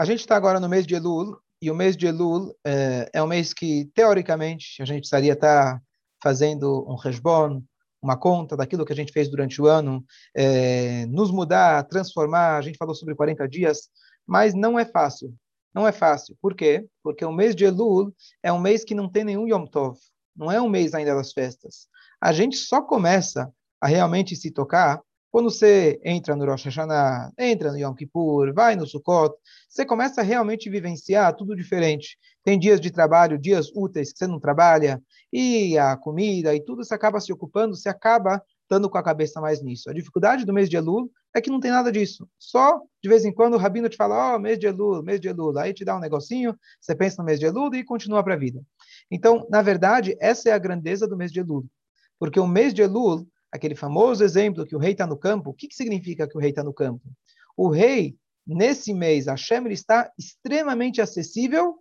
A gente está agora no mês de Elul, e o mês de Elul é, é um mês que, teoricamente, a gente precisaria estar tá fazendo um resbon, uma conta daquilo que a gente fez durante o ano, é, nos mudar, transformar. A gente falou sobre 40 dias, mas não é fácil. Não é fácil. Por quê? Porque o mês de Elul é um mês que não tem nenhum Yom Tov. Não é um mês ainda das festas. A gente só começa a realmente se tocar quando você entra no Rosh Hashanah, entra no Yom Kippur, vai no Sukkot, você começa a realmente vivenciar tudo diferente. Tem dias de trabalho, dias úteis que você não trabalha, e a comida e tudo você acaba se ocupando, você acaba estando com a cabeça mais nisso. A dificuldade do mês de Elul é que não tem nada disso. Só, de vez em quando, o Rabino te fala, ó, oh, mês de Elul, mês de Elul. Aí te dá um negocinho, você pensa no mês de Elul e continua para a vida. Então, na verdade, essa é a grandeza do mês de Elul. Porque o mês de Elul aquele famoso exemplo que o rei está no campo, o que, que significa que o rei está no campo? O rei, nesse mês, Hashem está extremamente acessível,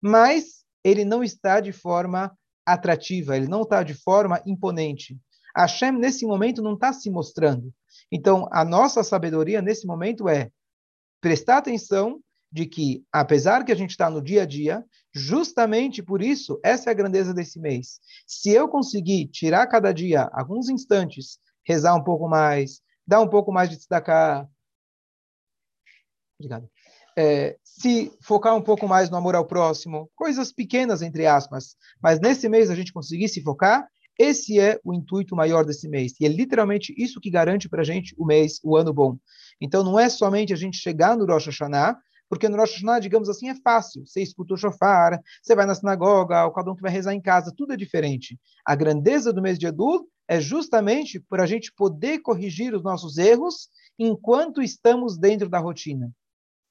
mas ele não está de forma atrativa, ele não está de forma imponente. Hashem, nesse momento, não está se mostrando. Então, a nossa sabedoria nesse momento é prestar atenção de que, apesar que a gente está no dia a dia, justamente por isso, essa é a grandeza desse mês. Se eu conseguir tirar cada dia alguns instantes, rezar um pouco mais, dar um pouco mais de destacar. Obrigado. É, se focar um pouco mais no amor ao próximo, coisas pequenas, entre aspas, mas nesse mês a gente conseguir se focar, esse é o intuito maior desse mês. E é literalmente isso que garante para a gente o mês, o ano bom. Então não é somente a gente chegar no Rosh Hashanah, porque no Rosh Hashanah, digamos assim, é fácil. Você escuta o shofar, você vai na sinagoga, o cada um que vai rezar em casa, tudo é diferente. A grandeza do mês de Elul é justamente por a gente poder corrigir os nossos erros enquanto estamos dentro da rotina.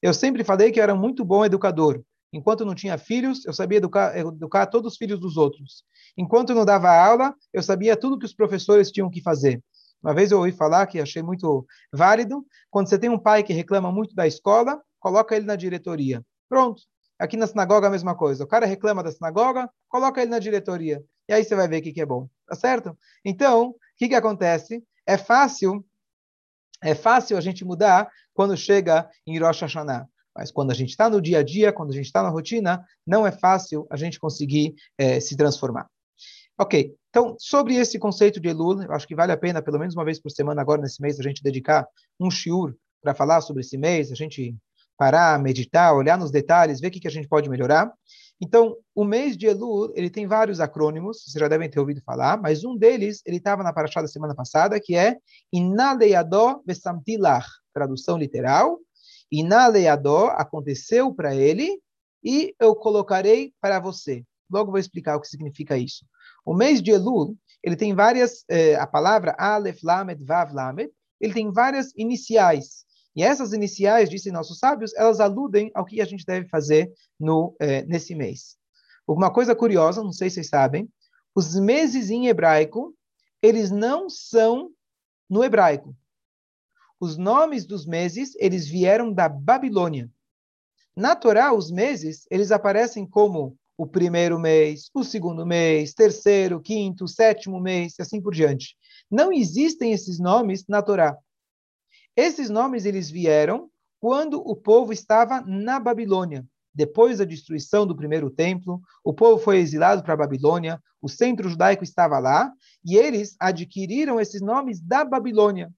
Eu sempre falei que eu era muito bom educador. Enquanto não tinha filhos, eu sabia educar, educar todos os filhos dos outros. Enquanto não dava aula, eu sabia tudo que os professores tinham que fazer. Uma vez eu ouvi falar que achei muito válido, quando você tem um pai que reclama muito da escola, coloca ele na diretoria. Pronto. Aqui na sinagoga a mesma coisa. O cara reclama da sinagoga, coloca ele na diretoria. E aí você vai ver o que, que é bom. Tá certo? Então, o que, que acontece? É fácil, é fácil a gente mudar quando chega em Rosh Hashanah. Mas quando a gente está no dia a dia, quando a gente está na rotina, não é fácil a gente conseguir é, se transformar. Ok, então, sobre esse conceito de Elul, eu acho que vale a pena, pelo menos uma vez por semana, agora nesse mês, a gente dedicar um shiur para falar sobre esse mês, a gente parar, meditar, olhar nos detalhes, ver o que, que a gente pode melhorar. Então, o mês de Elul, ele tem vários acrônimos, vocês já devem ter ouvido falar, mas um deles, ele estava na paraxá da semana passada, que é Inaleyadó Besamtilach, tradução literal, Inaleyadó, aconteceu para ele, e eu colocarei para você. Logo vou explicar o que significa isso. O mês de Elul, ele tem várias, eh, a palavra Aleph, Lamed, Vav, Lamed, ele tem várias iniciais. E essas iniciais, dizem nossos sábios, elas aludem ao que a gente deve fazer no, eh, nesse mês. Uma coisa curiosa, não sei se vocês sabem, os meses em hebraico, eles não são no hebraico. Os nomes dos meses, eles vieram da Babilônia. Na Torá, os meses, eles aparecem como o primeiro mês, o segundo mês, terceiro, quinto, sétimo mês, e assim por diante. Não existem esses nomes na Torá. Esses nomes eles vieram quando o povo estava na Babilônia. Depois da destruição do primeiro templo, o povo foi exilado para a Babilônia, o centro judaico estava lá, e eles adquiriram esses nomes da Babilônia.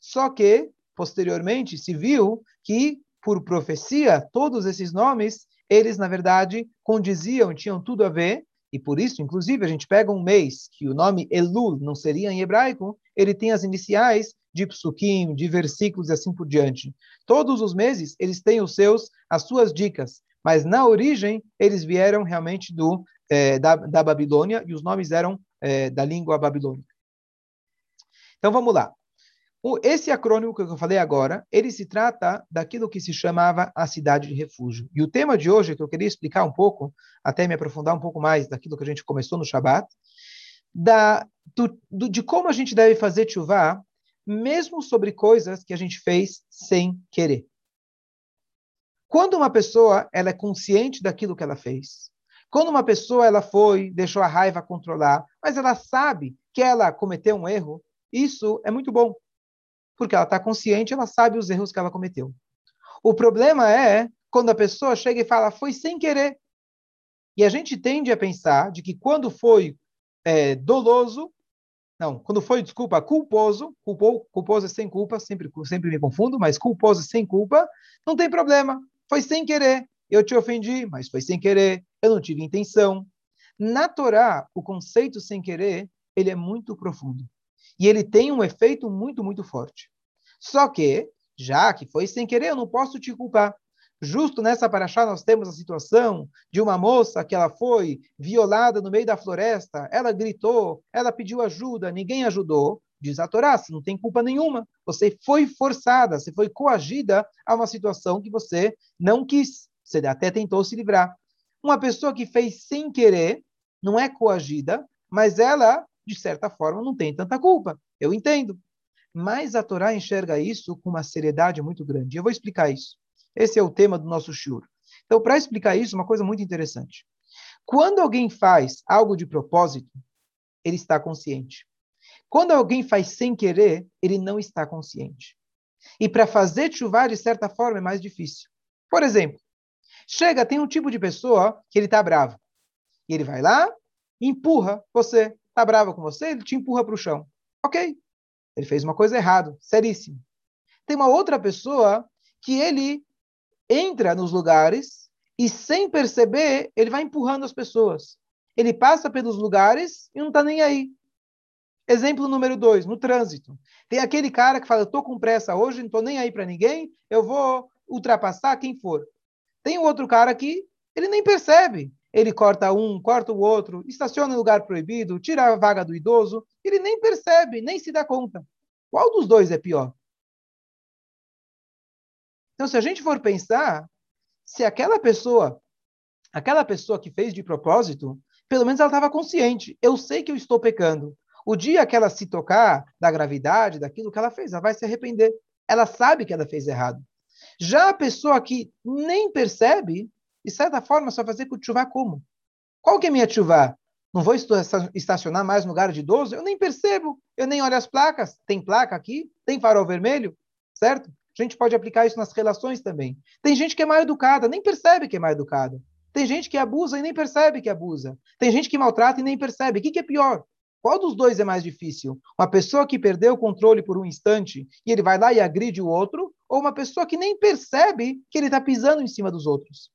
Só que, posteriormente, se viu que, por profecia, todos esses nomes, eles, na verdade, condiziam, tinham tudo a ver, e por isso, inclusive, a gente pega um mês que o nome Elul não seria em hebraico, ele tem as iniciais de psukim, de versículos e assim por diante. Todos os meses eles têm os seus, as suas dicas, mas na origem eles vieram realmente do é, da, da Babilônia e os nomes eram é, da língua babilônica. Então vamos lá. O, esse acrônimo que eu falei agora, ele se trata daquilo que se chamava a cidade de refúgio. E o tema de hoje, que eu queria explicar um pouco, até me aprofundar um pouco mais daquilo que a gente começou no Shabat, da, do, do, de como a gente deve fazer chuvá mesmo sobre coisas que a gente fez sem querer. Quando uma pessoa ela é consciente daquilo que ela fez, quando uma pessoa ela foi, deixou a raiva controlar, mas ela sabe que ela cometeu um erro, isso é muito bom, porque ela está consciente, ela sabe os erros que ela cometeu. O problema é quando a pessoa chega e fala, foi sem querer. E a gente tende a pensar de que quando foi é, doloso, não, quando foi, desculpa, culposo, culpou, culposo é sem culpa, sempre, sempre me confundo, mas culposo sem culpa, não tem problema, foi sem querer. Eu te ofendi, mas foi sem querer, eu não tive intenção. Na Torá, o conceito sem querer, ele é muito profundo. E ele tem um efeito muito, muito forte. Só que, já que foi sem querer, eu não posso te culpar. Justo nessa paraxá nós temos a situação de uma moça que ela foi violada no meio da floresta, ela gritou, ela pediu ajuda, ninguém ajudou. Diz a Torá, você não tem culpa nenhuma. Você foi forçada, você foi coagida a uma situação que você não quis. Você até tentou se livrar. Uma pessoa que fez sem querer, não é coagida, mas ela, de certa forma, não tem tanta culpa. Eu entendo. Mas a Torá enxerga isso com uma seriedade muito grande. Eu vou explicar isso. Esse é o tema do nosso shur. Então, para explicar isso, uma coisa muito interessante. Quando alguém faz algo de propósito, ele está consciente. Quando alguém faz sem querer, ele não está consciente. E para fazer chuvar, de certa forma, é mais difícil. Por exemplo, chega, tem um tipo de pessoa que ele está bravo. E ele vai lá, empurra você. Está bravo com você, ele te empurra para o chão. Ok. Ele fez uma coisa errada, seríssimo. Tem uma outra pessoa que ele entra nos lugares e, sem perceber, ele vai empurrando as pessoas. Ele passa pelos lugares e não está nem aí. Exemplo número dois, no trânsito. Tem aquele cara que fala: estou com pressa hoje, não estou nem aí para ninguém, eu vou ultrapassar quem for. Tem outro cara que ele nem percebe. Ele corta um, corta o outro, estaciona em lugar proibido, tira a vaga do idoso, ele nem percebe, nem se dá conta. Qual dos dois é pior? Então, se a gente for pensar, se aquela pessoa, aquela pessoa que fez de propósito, pelo menos ela estava consciente. Eu sei que eu estou pecando. O dia que ela se tocar da gravidade, daquilo que ela fez, ela vai se arrepender. Ela sabe que ela fez errado. Já a pessoa que nem percebe, de certa forma, só fazer com chuva como? Qual que é minha chuva? Não vou estacionar mais no lugar de idoso? Eu nem percebo, eu nem olho as placas. Tem placa aqui? Tem farol vermelho? Certo? A gente pode aplicar isso nas relações também. Tem gente que é mal educada, nem percebe que é mal educada. Tem gente que abusa e nem percebe que abusa. Tem gente que maltrata e nem percebe. O que, que é pior? Qual dos dois é mais difícil? Uma pessoa que perdeu o controle por um instante e ele vai lá e agride o outro, ou uma pessoa que nem percebe que ele está pisando em cima dos outros?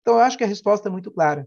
Então, eu acho que a resposta é muito clara.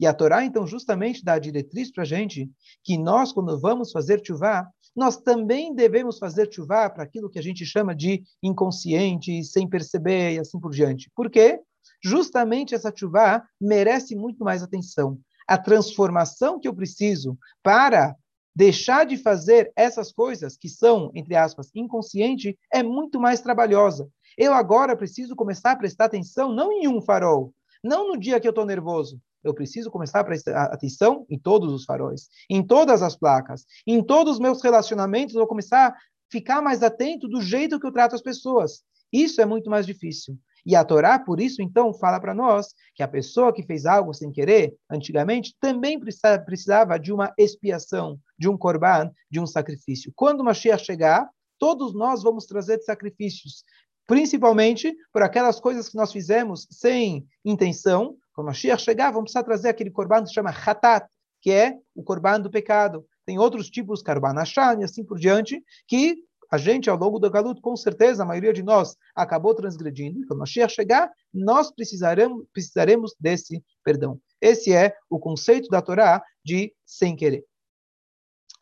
E a Torá, então, justamente dá a diretriz para a gente que nós, quando vamos fazer chuvá, nós também devemos fazer chuvá para aquilo que a gente chama de inconsciente, sem perceber e assim por diante. Por quê? Justamente essa chuvá merece muito mais atenção. A transformação que eu preciso para deixar de fazer essas coisas que são, entre aspas, inconsciente, é muito mais trabalhosa. Eu agora preciso começar a prestar atenção não em um farol, não no dia que eu estou nervoso, eu preciso começar a prestar atenção em todos os faróis, em todas as placas, em todos os meus relacionamentos, eu vou começar a ficar mais atento do jeito que eu trato as pessoas. Isso é muito mais difícil. E a Torá, por isso, então, fala para nós que a pessoa que fez algo sem querer, antigamente, também precisava de uma expiação, de um korban, de um sacrifício. Quando o Mashiach chegar, todos nós vamos trazer sacrifícios, principalmente por aquelas coisas que nós fizemos sem intenção, quando Mashiach chegar, vamos precisar trazer aquele corban que se chama Hatat, que é o corban do pecado. Tem outros tipos, Karban e assim por diante, que a gente, ao longo do Galut, com certeza, a maioria de nós acabou transgredindo. Quando Mashiach chegar, nós precisaremos, precisaremos desse perdão. Esse é o conceito da Torá de sem querer.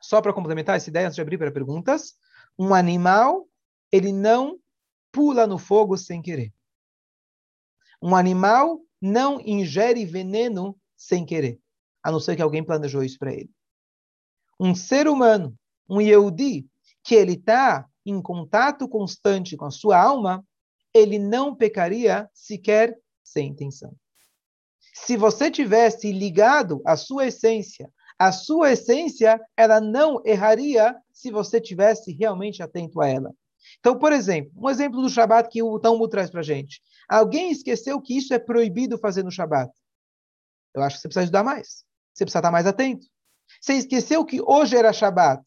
Só para complementar essa ideia, antes de abrir para perguntas, um animal, ele não pula no fogo sem querer. Um animal não ingere veneno sem querer, a não ser que alguém planejou isso para ele. Um ser humano, um Yehudi, que ele está em contato constante com a sua alma, ele não pecaria sequer sem intenção. Se você tivesse ligado à sua essência, a sua essência, ela não erraria se você tivesse realmente atento a ela. Então, por exemplo, um exemplo do Shabat que o Talmud traz para a gente. Alguém esqueceu que isso é proibido fazer no Shabat. Eu acho que você precisa ajudar mais. Você precisa estar mais atento. Você esqueceu que hoje era Shabat.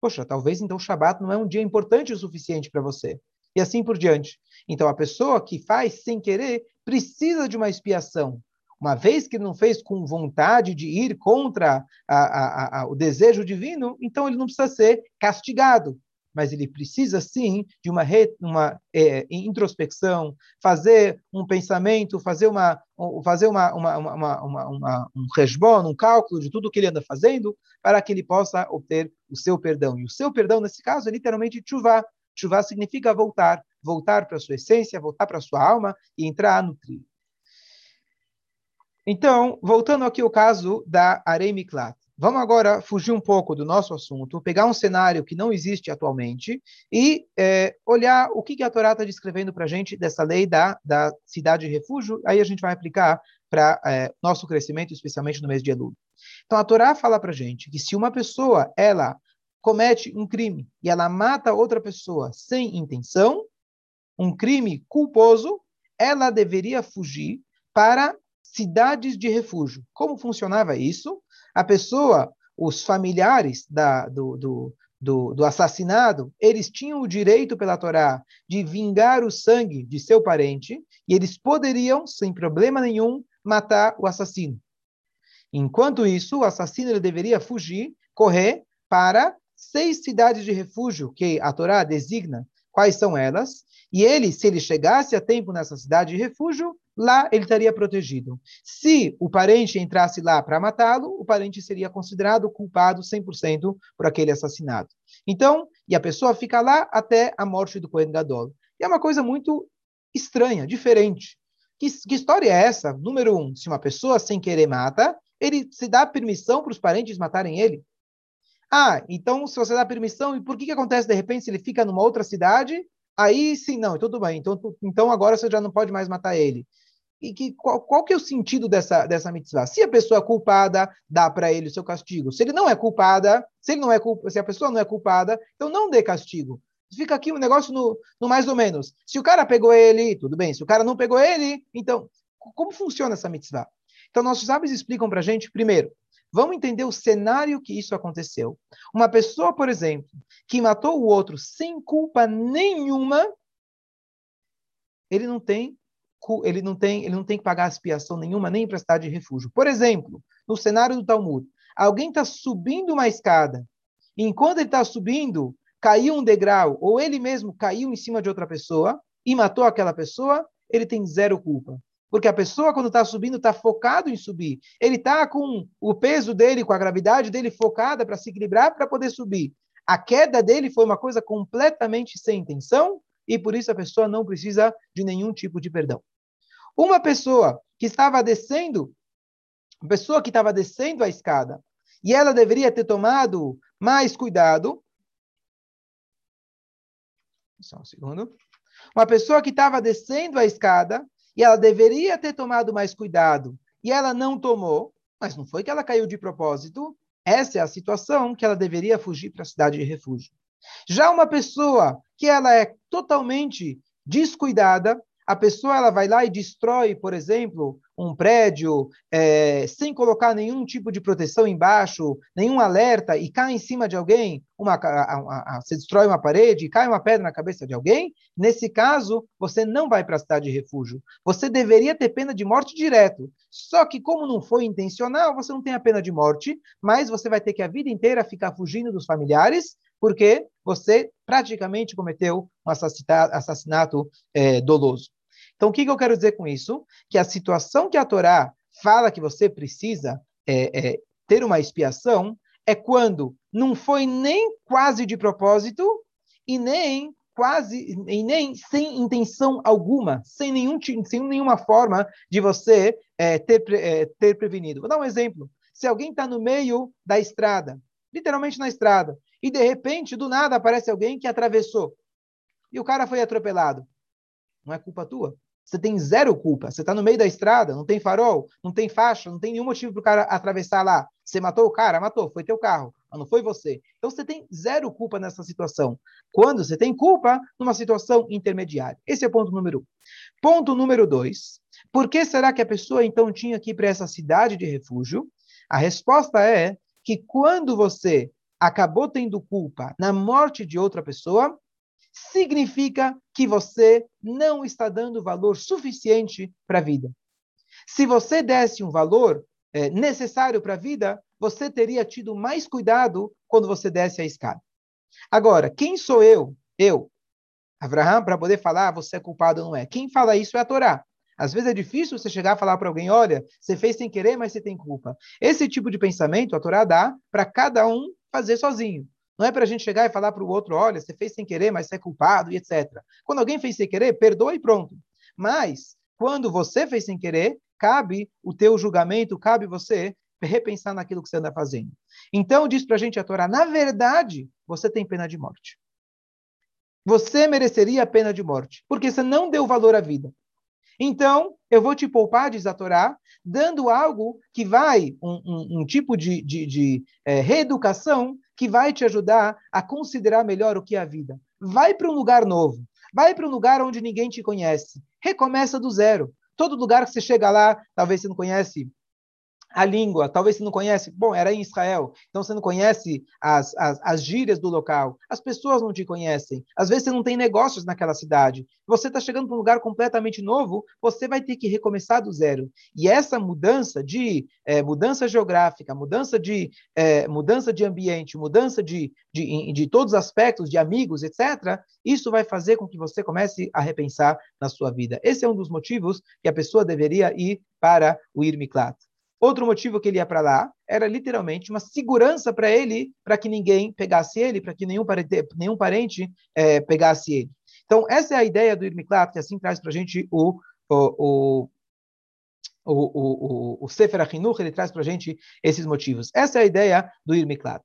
Poxa, talvez então o Shabat não é um dia importante o suficiente para você. E assim por diante. Então, a pessoa que faz sem querer precisa de uma expiação. Uma vez que ele não fez com vontade de ir contra a, a, a, o desejo divino, então ele não precisa ser castigado mas ele precisa sim de uma, re, uma é, introspecção, fazer um pensamento, fazer uma fazer uma, uma, uma, uma, uma um resbon, um cálculo de tudo que ele anda fazendo, para que ele possa obter o seu perdão. E o seu perdão, nesse caso, é literalmente chuvá. Chuvá significa voltar, voltar para a sua essência, voltar para a sua alma e entrar no trilho. Então, voltando aqui ao caso da Arei Miklat. Vamos agora fugir um pouco do nosso assunto, pegar um cenário que não existe atualmente e é, olhar o que, a Torá está descrevendo para a gente dessa lei da, da cidade de refúgio. Aí a gente vai aplicar para é, nosso crescimento, especialmente no mês de Elul. Então a Torá fala para a gente que se uma pessoa ela comete um crime e ela mata outra pessoa sem intenção, um crime culposo, ela deveria fugir para cidades de refúgio. Como funcionava isso? A pessoa, os familiares da, do, do, do, do, assassinado, eles tinham o direito pela Torá de vingar o sangue de seu parente e eles poderiam, sem problema nenhum, matar o assassino. Enquanto isso, o assassino ele deveria fugir, correr para seis cidades de refúgio que a Torá designa quais são elas, e ele, se ele chegasse a tempo nessa cidade de refúgio, lá ele estaria protegido. Se o parente entrasse lá para matá-lo, o parente seria considerado culpado 100% por aquele assassinato. Então, e a pessoa fica lá até a morte do Cohen Gadol. E é uma coisa muito estranha, diferente. Que, que história é essa? Número um, se uma pessoa sem querer mata, ele se dá permissão para os parentes matarem ele? Ah, então se você dá permissão, e por que, que acontece de repente se ele fica numa outra cidade? Aí sim, não, tudo bem. Então, então agora você já não pode mais matar ele e que qual, qual que é o sentido dessa, dessa mitzvah? Se a pessoa é culpada, dá para ele o seu castigo. Se ele não é culpada, se ele não é se a pessoa não é culpada, então não dê castigo. Fica aqui um negócio no, no mais ou menos. Se o cara pegou ele, tudo bem. Se o cara não pegou ele, então como funciona essa mitzvah? Então nossos sábios explicam para a gente primeiro. Vamos entender o cenário que isso aconteceu. Uma pessoa, por exemplo, que matou o outro sem culpa nenhuma, ele não tem ele não tem, ele não tem que pagar expiação nenhuma, nem emprestar de refúgio. Por exemplo, no cenário do Talmud, alguém está subindo uma escada, e enquanto ele está subindo, caiu um degrau, ou ele mesmo caiu em cima de outra pessoa e matou aquela pessoa, ele tem zero culpa. Porque a pessoa, quando está subindo, está focado em subir. Ele está com o peso dele, com a gravidade dele focada para se equilibrar para poder subir. A queda dele foi uma coisa completamente sem intenção, e por isso a pessoa não precisa de nenhum tipo de perdão. Uma pessoa que estava descendo, uma pessoa que estava descendo a escada, e ela deveria ter tomado mais cuidado. Só um segundo. Uma pessoa que estava descendo a escada, e ela deveria ter tomado mais cuidado, e ela não tomou, mas não foi que ela caiu de propósito. Essa é a situação que ela deveria fugir para a cidade de refúgio. Já uma pessoa que ela é totalmente descuidada, a pessoa ela vai lá e destrói, por exemplo, um prédio é, sem colocar nenhum tipo de proteção embaixo, nenhum alerta e cai em cima de alguém, uma, a, a, você destrói uma parede e cai uma pedra na cabeça de alguém, nesse caso, você não vai para a cidade de refúgio. Você deveria ter pena de morte direto. Só que, como não foi intencional, você não tem a pena de morte, mas você vai ter que a vida inteira ficar fugindo dos familiares porque você praticamente cometeu um assassinato, assassinato é, doloso. Então, o que, que, eu quero dizer com isso? Que a situação que a Torá fala que você precisa é, é, ter uma expiação é quando não foi nem quase de propósito e nem quase e nem sem intenção alguma, sem, nenhum, sem nenhuma forma de você é, ter, é, ter prevenido. Vou dar um exemplo. Se alguém está no meio da estrada, literalmente na estrada, e de repente, do nada, aparece alguém que atravessou. E o cara foi atropelado. Não é culpa tua. Você tem zero culpa. Você está no meio da estrada, não tem farol, não tem faixa, não tem nenhum motivo para o cara atravessar lá. Você matou o cara? Matou, foi teu carro, mas não foi você. Então você tem zero culpa nessa situação. Quando você tem culpa, numa situação intermediária. Esse é o ponto número um. Ponto número dois. Por que será que a pessoa então tinha que ir para essa cidade de refúgio? A resposta é que quando você acabou tendo culpa na morte de outra pessoa, significa que você não está dando valor suficiente para a vida. Se você desse um valor é, necessário para a vida, você teria tido mais cuidado quando você desce a escada. Agora, quem sou eu? Eu, Abraham, para poder falar, ah, você é culpado ou não é. Quem fala isso é a Torá. Às vezes é difícil você chegar a falar para alguém, olha, você fez sem querer, mas você tem culpa. Esse tipo de pensamento a Torá dá para cada um fazer sozinho. Não é para a gente chegar e falar para o outro, olha, você fez sem querer, mas você é culpado e etc. Quando alguém fez sem querer, perdoa e pronto. Mas, quando você fez sem querer, cabe o teu julgamento, cabe você repensar naquilo que você anda fazendo. Então, diz para a gente a Torá, na verdade, você tem pena de morte. Você mereceria a pena de morte, porque você não deu valor à vida. Então, eu vou te poupar, diz a Torá, dando algo que vai, um, um, um tipo de, de, de é, reeducação, que vai te ajudar a considerar melhor o que é a vida. Vai para um lugar novo. Vai para um lugar onde ninguém te conhece. Recomeça do zero. Todo lugar que você chega lá, talvez você não conhece a língua, talvez você não conhece, bom, era em Israel, então você não conhece as, as, as gírias do local, as pessoas não te conhecem, às vezes você não tem negócios naquela cidade, você está chegando para um lugar completamente novo, você vai ter que recomeçar do zero. E essa mudança de é, mudança geográfica, mudança de é, mudança de ambiente, mudança de, de, de todos os aspectos, de amigos, etc., isso vai fazer com que você comece a repensar na sua vida. Esse é um dos motivos que a pessoa deveria ir para o Irmiklat. Outro motivo que ele ia para lá era literalmente uma segurança para ele, para que ninguém pegasse ele, para que nenhum parente, nenhum parente é, pegasse ele. Então, essa é a ideia do Irmiklat, que assim traz para a gente o, o, o o, o, o, o Sefer Achinuch, ele traz para a gente esses motivos. Essa é a ideia do Irmiklat.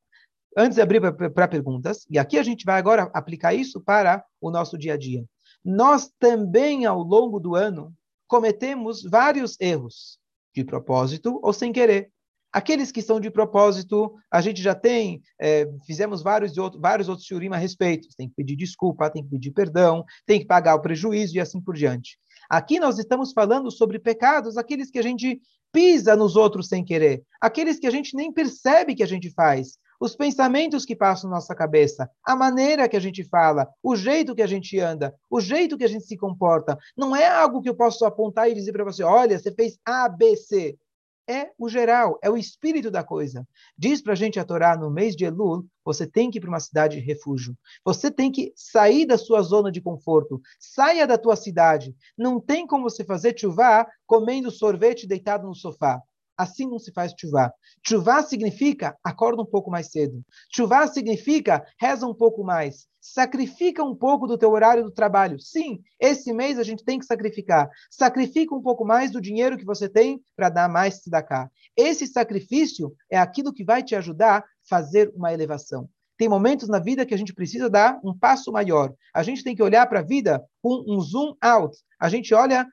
Antes de abrir para perguntas, e aqui a gente vai agora aplicar isso para o nosso dia a dia. Nós também, ao longo do ano, cometemos vários erros de propósito ou sem querer. Aqueles que são de propósito, a gente já tem, é, fizemos vários, outros, vários outros shurim a respeito. Tem que pedir desculpa, tem que pedir perdão, tem que pagar o prejuízo e assim por diante. Aqui nós estamos falando sobre pecados, aqueles que a gente pisa nos outros sem querer, aqueles que a gente nem percebe que a gente faz, os pensamentos que passam na nossa cabeça, a maneira que a gente fala, o jeito que a gente anda, o jeito que a gente se comporta. Não é algo que eu posso apontar e dizer para você: olha, você fez A, B, C. É o geral, é o espírito da coisa. Diz para a gente a Torá, no mês de Elul, você tem que ir para uma cidade de refúgio. Você tem que sair da sua zona de conforto. Saia da tua cidade. Não tem como você fazer chuva comendo sorvete deitado no sofá. Assim não se faz chuvá. Chuvá significa acorda um pouco mais cedo. Chuvá significa reza um pouco mais. Sacrifica um pouco do teu horário do trabalho. Sim, esse mês a gente tem que sacrificar. Sacrifica um pouco mais do dinheiro que você tem para dar mais cá. Esse sacrifício é aquilo que vai te ajudar a fazer uma elevação. Tem momentos na vida que a gente precisa dar um passo maior. A gente tem que olhar para a vida com um zoom out. A gente olha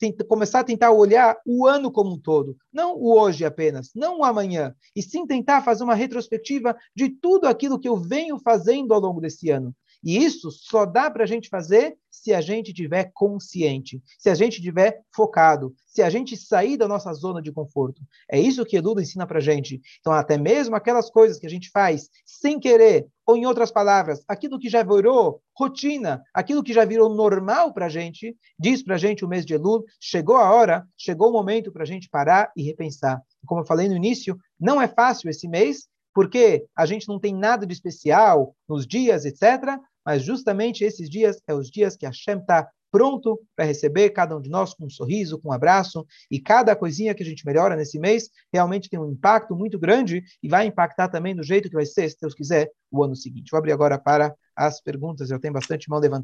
tenta, começar a tentar olhar o ano como um todo, não o hoje apenas, não o amanhã, e sim tentar fazer uma retrospectiva de tudo aquilo que eu venho fazendo ao longo desse ano. E isso só dá para a gente fazer se a gente tiver consciente, se a gente tiver focado, se a gente sair da nossa zona de conforto. É isso que Eduardo ensina para a gente. Então, até mesmo aquelas coisas que a gente faz sem querer, ou em outras palavras, aquilo que já virou rotina, aquilo que já virou normal para a gente, diz para a gente o mês de Elul, chegou a hora, chegou o momento para a gente parar e repensar. Como eu falei no início, não é fácil esse mês, porque a gente não tem nada de especial nos dias, etc. Mas justamente esses dias é os dias que a Shem está pronto para receber cada um de nós com um sorriso, com um abraço, e cada coisinha que a gente melhora nesse mês realmente tem um impacto muito grande e vai impactar também no jeito que vai ser, se Deus quiser, o ano seguinte. Vou abrir agora para as perguntas, eu tenho bastante mão levantada.